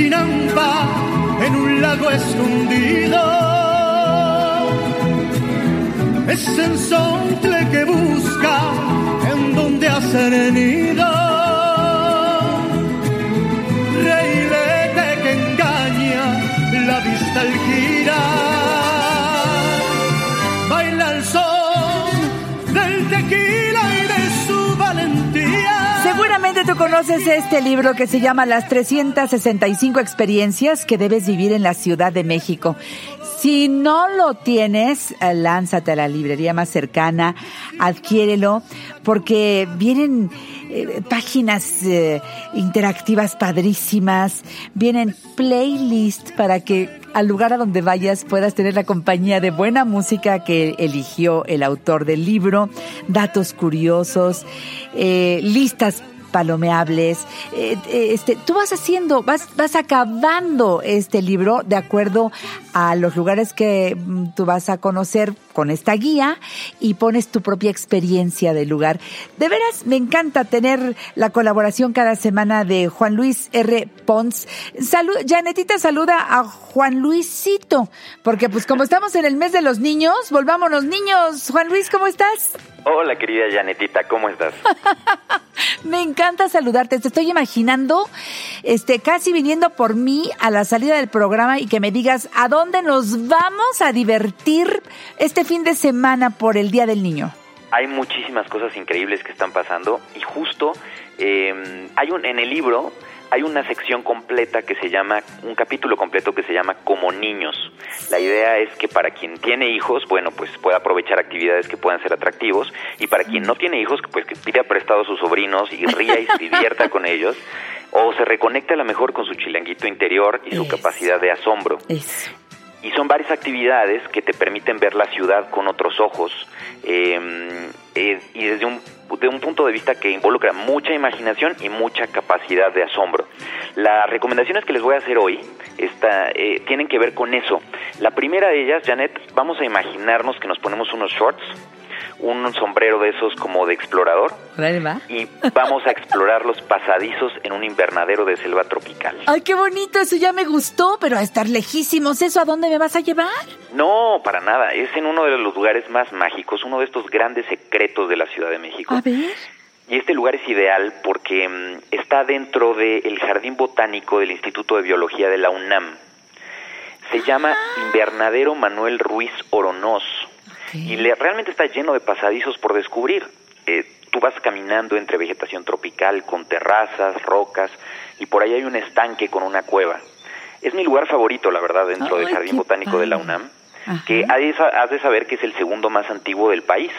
chinampa en un lago escondido. Es ensontle que busca en donde hacer nido. Reilete que engaña la vista al conoces este libro que se llama Las 365 experiencias que debes vivir en la Ciudad de México. Si no lo tienes, eh, lánzate a la librería más cercana, adquiérelo, porque vienen eh, páginas eh, interactivas padrísimas, vienen playlists para que al lugar a donde vayas puedas tener la compañía de buena música que eligió el autor del libro, datos curiosos, listas palomeables. Eh, eh, este, tú vas haciendo, vas, vas acabando este libro de acuerdo a los lugares que mm, tú vas a conocer con esta guía y pones tu propia experiencia del lugar. De veras, me encanta tener la colaboración cada semana de Juan Luis R. Pons. Salud, Janetita saluda a Juan Luisito, porque pues como estamos en el mes de los niños, volvámonos niños. Juan Luis, ¿cómo estás? Hola querida Janetita, ¿cómo estás? Me encanta saludarte. Te estoy imaginando, este, casi viniendo por mí a la salida del programa y que me digas a dónde nos vamos a divertir este fin de semana por el Día del Niño. Hay muchísimas cosas increíbles que están pasando y justo eh, hay un en el libro hay una sección completa que se llama, un capítulo completo que se llama Como Niños. La idea es que para quien tiene hijos, bueno, pues pueda aprovechar actividades que puedan ser atractivos y para quien no tiene hijos, pues que pida prestado a sus sobrinos y ría y se divierta con ellos o se reconecte a lo mejor con su chilanguito interior y su Eso. capacidad de asombro. Eso. Y son varias actividades que te permiten ver la ciudad con otros ojos eh, eh, y desde un, de un punto de vista que involucra mucha imaginación y mucha capacidad de asombro. Las recomendaciones que les voy a hacer hoy esta, eh, tienen que ver con eso. La primera de ellas, Janet, vamos a imaginarnos que nos ponemos unos shorts, un sombrero de esos como de explorador va. y vamos a explorar los pasadizos en un invernadero de selva tropical. Ay, qué bonito, eso ya me gustó, pero a estar lejísimos, ¿eso a dónde me vas a llevar? No, para nada. Es en uno de los lugares más mágicos, uno de estos grandes secretos de la Ciudad de México. A ver. Y este lugar es ideal porque mm, está dentro del Jardín Botánico del Instituto de Biología de la UNAM. Se llama Invernadero Manuel Ruiz Oronoz y le- realmente está lleno de pasadizos por descubrir. Eh, tú vas caminando entre vegetación tropical con terrazas, rocas y por ahí hay un estanque con una cueva. Es mi lugar favorito, la verdad, dentro del Jardín Botánico de la. UNAM, Ajá. que has de saber que es el segundo más antiguo del país.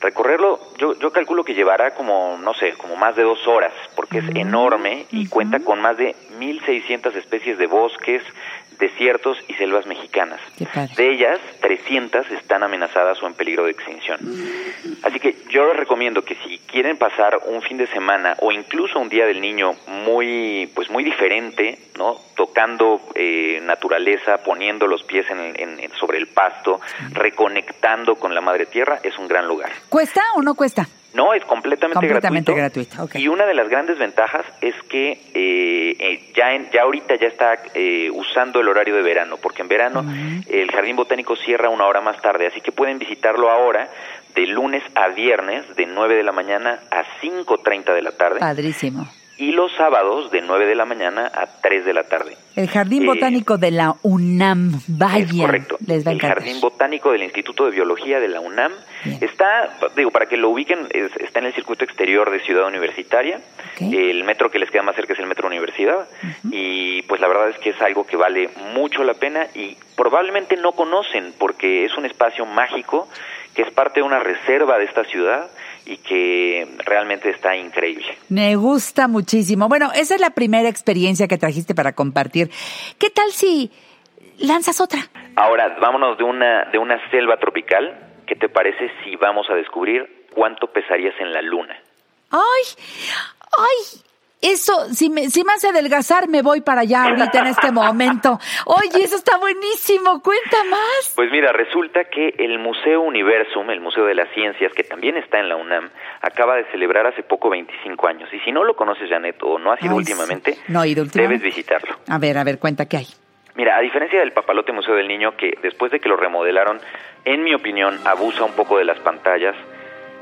Recorrerlo, yo, yo calculo que llevará como, no sé, como más de dos horas, porque es enorme y cuenta con más de 1.600 especies de bosques, desiertos y selvas mexicanas. De ellas, 300 están amenazadas o en peligro de extinción. Así que yo les recomiendo que si quieren pasar un fin de semana o incluso un día del niño muy, pues muy diferente, ¿no? Tocando eh, naturaleza, poniendo los pies en, en- en- sobre el pasto, reconectando con la madre tierra, es un gran lugar. ¿Cuesta o no cuesta? No, es completamente, Completamente gratuito. gratuito. Y una de las grandes ventajas es que eh, eh, ya, en- ya ahorita ya está eh, usando el horario de verano, porque en verano el Jardín Botánico cierra una hora más tarde, así que pueden visitarlo ahora de lunes a viernes de 9 de la mañana a 5.30 de la tarde Padrísimo. Y los sábados de 9 de la mañana a 3 de la tarde. El Jardín Eh, Botánico de la UNAM. Vaya. Es correcto. Les va a el encantar. Jardín Botánico del Instituto de Biología de la UNAM Bien. está, digo, para que lo ubiquen, es- está en el circuito exterior de Ciudad Universitaria. El metro que les queda más cerca es el Metro Universidad. Y pues la verdad es que es algo que vale mucho la pena y probablemente no conocen porque es un espacio mágico que es parte de una reserva de esta ciudad y que realmente está increíble. Me gusta muchísimo. Bueno, esa es la primera experiencia que trajiste para compartir. ¿Qué tal si lanzas otra? Ahora, vámonos de una, de una selva tropical. ¿Qué te parece si vamos a descubrir cuánto pesarías en la luna? ¡Ay! ¡Ay! Eso, si me, si me hace adelgazar, me voy para allá ahorita en este momento. Oye, eso está buenísimo. Cuenta más. Pues mira, resulta que el Museo Universum, el Museo de las Ciencias, que también está en la UNAM, acaba de celebrar hace poco 25 años. Y si no lo conoces, Janet, o no has ido Ay, últimamente, sí. No he ido últimamente. debes visitarlo. A ver, a ver, cuenta qué hay. Mira, a diferencia del Papalote Museo del Niño, que después de que lo remodelaron, en mi opinión, abusa un poco de las pantallas,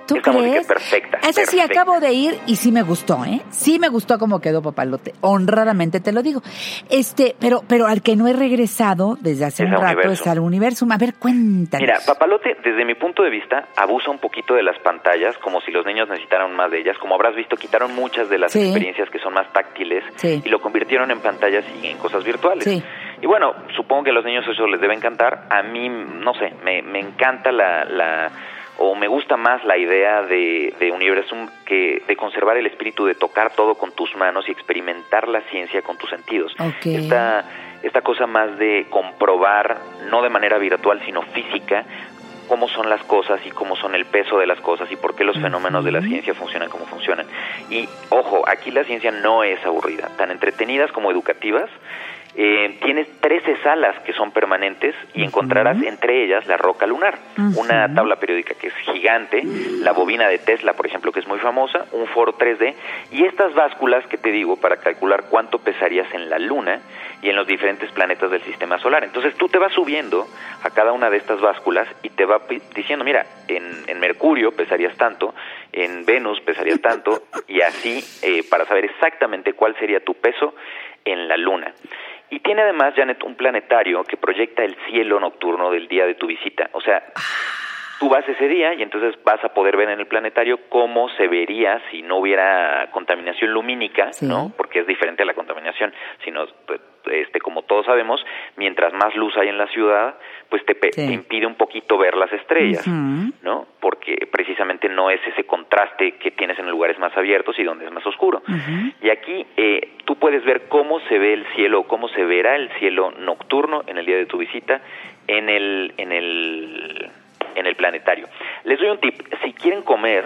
¿Tú esta música crees? es perfecta. Sí, perfecta. acabo de ir y sí me gustó, ¿eh? Sí me gustó cómo quedó Papalote. Honradamente te lo digo. Este, pero, pero al que no he regresado desde hace Es un rato Universum. es al Universum. A ver, cuéntanos. Mira, Papalote, desde mi punto de vista, abusa un poquito de las pantallas, como si los niños necesitaran más de ellas. Como habrás visto, quitaron muchas de las Sí. experiencias que son más táctiles Sí. y lo convirtieron en pantallas y en cosas virtuales. Sí. Y bueno, supongo que a los niños eso les debe encantar. A mí, no sé, me, me encanta la, la o me gusta más la idea de, de Universum que de conservar el espíritu de tocar todo con tus manos y experimentar la ciencia con tus sentidos. Esta, esta cosa más de comprobar, no de manera virtual, sino física, cómo son las cosas y cómo son el peso de las cosas y por qué los fenómenos de la ciencia funcionan como funcionan. Y ojo, aquí la ciencia no es aburrida, tan entretenidas como educativas. Eh, tienes 13 salas que son permanentes y encontrarás entre ellas la roca lunar, una tabla periódica que es gigante, la bobina de Tesla, por ejemplo, que es muy famosa, un foro 3D y estas básculas que te digo para calcular cuánto pesarías en la luna y en los diferentes planetas del sistema solar. Entonces tú te vas subiendo a cada una de estas básculas y te va diciendo, mira, en, en Mercurio pesarías tanto, en Venus pesarías tanto y así eh, para saber exactamente cuál sería tu peso en la luna. Y tiene además, Janet, un planetario que proyecta el cielo nocturno del día de tu visita. O sea, tú vas ese día y entonces vas a poder ver en el planetario cómo se vería si no hubiera contaminación lumínica, Sí. ¿no? Porque es diferente a la contaminación, sino este como todos sabemos, mientras más luz hay en la ciudad, pues te, Sí. te impide un poquito ver las estrellas. ¿no? Porque precisamente no es ese contraste que tienes en lugares más abiertos y donde es más oscuro. Y aquí eh, tú puedes ver cómo se ve el cielo, cómo se verá el cielo nocturno en el día de tu visita en el en el en el planetario. Les doy un tip, si quieren comer,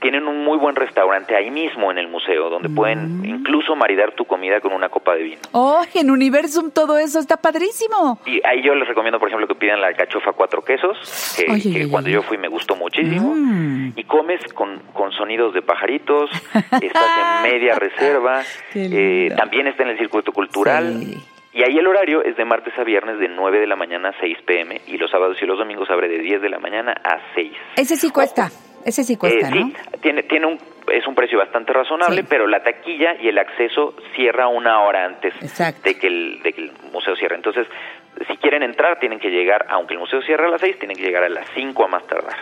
tienen un muy buen restaurante ahí mismo en el museo donde pueden incluso maridar tu comida con una copa de vino. Oh, en Universum todo eso está padrísimo. Y ahí yo les recomiendo, por ejemplo, que pidan la alcachofa cuatro quesos, que, Oye, que cuando yo fui me gustó muchísimo. Mm. Y comes con, con sonidos de pajaritos, estás en media reserva, eh, también está en el circuito cultural. Sí. Y ahí el horario es de martes a viernes de 9 de la mañana a 6 pm y los sábados y los domingos abre de 10 de la mañana a 6. Ese sí cuesta. Ese sí cuesta, Eh, ¿no? Sí, tiene, tiene un, es un precio bastante razonable, Sí. pero la taquilla y el acceso cierra una hora antes Exacto. de que, el, de que el museo cierre. Entonces, si quieren entrar, tienen que llegar, aunque el museo cierre a las 6, tienen que llegar a las 5 a más tardar.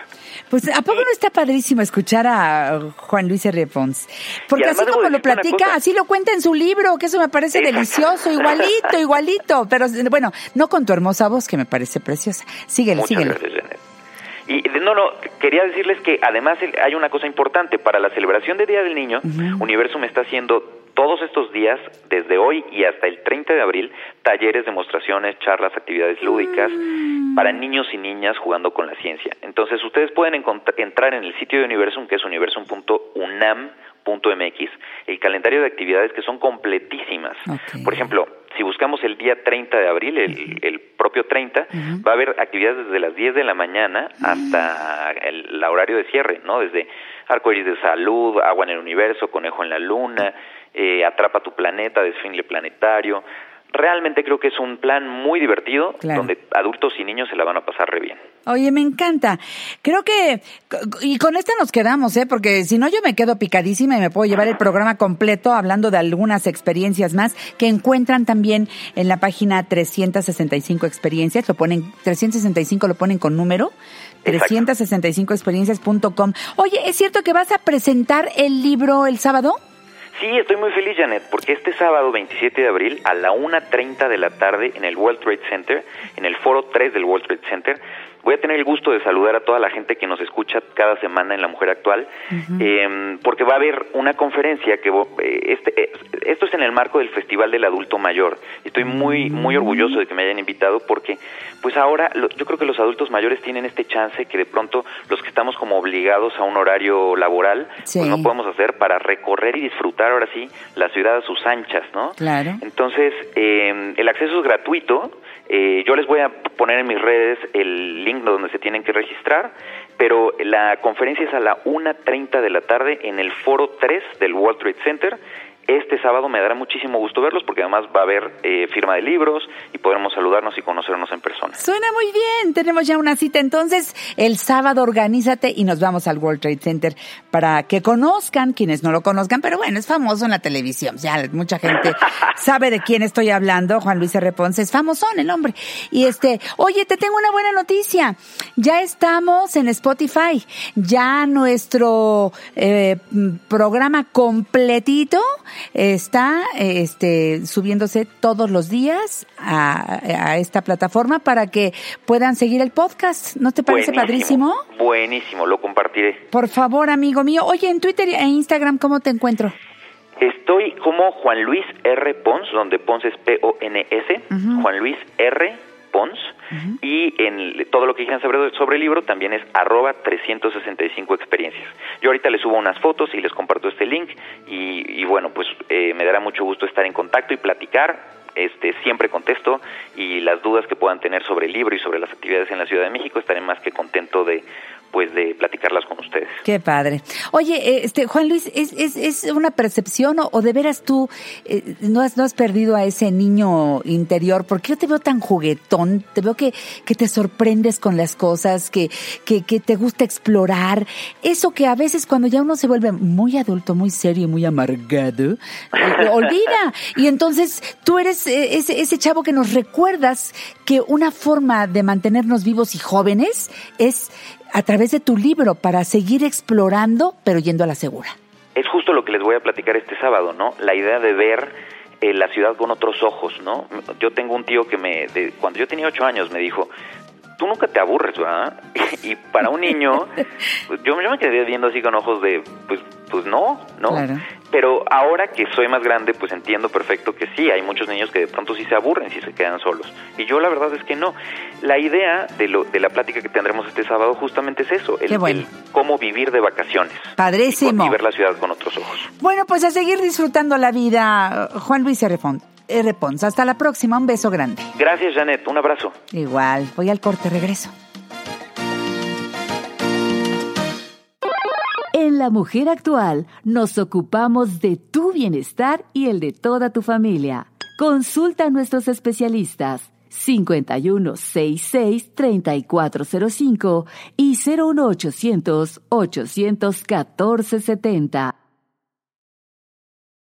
Pues ¿a poco no está padrísimo escuchar a Juan Luis R. Pons? Porque así como lo platica, así lo cuenta en su libro, que eso me parece Exacto. delicioso, igualito, igualito. Pero bueno, no con tu hermosa voz, que me parece preciosa. Síguele, Muchas síguele. gracias, Janet. Y no, no, quería decirles que además hay una cosa importante. Para la celebración de Día del Niño, Universum está haciendo todos estos días, desde hoy y hasta el 30 de abril, talleres, demostraciones, charlas, actividades lúdicas para niños y niñas jugando con la ciencia. Entonces, ustedes pueden entrar en el sitio de Universum, que es universum.unam.mx, el calendario de actividades que son completísimas. Por ejemplo, si buscamos el día 30 de abril, el, el propio 30, va a haber actividades desde las 10 de la mañana hasta el, la horario de cierre, ¿no? Desde arcoíris de salud, agua en el universo, conejo en la luna, eh, atrapa tu planeta, desfile planetario. Realmente creo que es un plan muy divertido, Claro. donde adultos y niños se la van a pasar re bien. Oye, me encanta. Creo que, y con esta nos quedamos, ¿eh? Porque si no yo me quedo picadísima y me puedo llevar el programa completo hablando de algunas experiencias más que encuentran también en la página 365 experiencias. Lo ponen, 365 lo ponen con número. Exacto. 365experiencias.com. Oye, ¿es cierto que vas a presentar el libro el sábado? Sí, estoy muy feliz, Janet, porque este sábado 27 de abril a la 1.30 de la tarde en el World Trade Center, en el foro 3 del World Trade Center, voy a tener el gusto de saludar a toda la gente que nos escucha cada semana en La Mujer Actual, em, porque va a haber una conferencia que eh, este, eh, esto es en el marco del Festival del Adulto Mayor. Estoy muy muy orgulloso de que me hayan invitado porque pues ahora yo creo que los adultos mayores tienen este chance que de pronto los que estamos como obligados a un horario laboral pues no podemos hacer para recorrer y disfrutar ahora sí la ciudad a sus anchas, ¿no? Claro. Entonces, eh, el acceso es gratuito. Eh, yo les voy a poner en mis redes el link donde se tienen que registrar, pero la conferencia es a la 1.30 de la tarde en el foro 3 del World Trade Center este sábado me dará muchísimo gusto verlos porque además va a haber eh, firma de libros y podremos saludarnos y conocernos en persona. Suena muy bien, tenemos ya una cita. Entonces, el sábado organízate y nos vamos al World Trade Center para que conozcan, quienes no lo conozcan, pero bueno, es famoso en la televisión. Ya mucha gente sabe de quién estoy hablando. Juan Luis R. Ponce es famosón el hombre. Y este, oye, te tengo una buena noticia. Ya estamos en Spotify. Ya nuestro eh, programa completito está este, subiéndose todos los días a, esta plataforma para que puedan seguir el podcast. ¿No te parece padrísimo? Buenísimo, lo compartiré. Por favor, amigo mío. Oye, en Twitter e Instagram, ¿cómo te encuentro? Estoy como Juan Luis R. Pons, donde Pons es P-O-N-S, Juan Luis R. Pons, y en todo lo que dijeron sobre, sobre el libro también es arroba 365 experiencias. Yo ahorita les subo unas fotos y les comparto este link y, bueno, pues eh, me dará mucho gusto estar en contacto y platicar. Este, siempre contesto y las dudas que puedan tener sobre el libro y sobre las actividades en la Ciudad de México estaré más que contento de pues de platicarlas con ustedes. Qué padre. Oye, eh, este Juan Luis, ¿es, es, es una percepción o, de veras tú eh, no, has, no has perdido a ese niño interior? Porque yo te veo tan juguetón, te veo que, que te sorprendes con las cosas, que, que, que te gusta explorar. Eso que a veces cuando ya uno se vuelve muy adulto, muy serio y muy amargado, eh, olvida. Y entonces tú eres ese, ese chavo que nos recuerdas que una forma de mantenernos vivos y jóvenes es a través de tu libro para seguir explorando, pero yendo a la segura. Es justo lo que les voy a platicar este sábado, ¿no? La idea de ver eh, la ciudad con otros ojos, ¿no? Yo tengo un tío que me, cuando yo tenía ocho años, me dijo, tú nunca te aburres, ¿verdad? y para un niño, yo, yo me quedé viendo así con ojos de, pues, pues no, ¿no? Pero ahora que soy más grande, pues entiendo perfecto que sí, hay muchos niños que de pronto sí se aburren si se quedan solos. Y yo la verdad es que no. La idea de, lo, de la plática que tendremos este sábado justamente es eso, el, cómo vivir de vacaciones. Padrísimo. Y, ver la ciudad con otros ojos. Bueno, pues a seguir disfrutando la vida, Juan Luis R. Pons. Hasta la próxima, un beso grande. Gracias, Janet, un abrazo. Igual, voy al corte, regreso. En La Mujer Actual nos ocupamos de tu bienestar y el de toda tu familia. Consulta a nuestros especialistas 5166 3405 y 01800 814 70.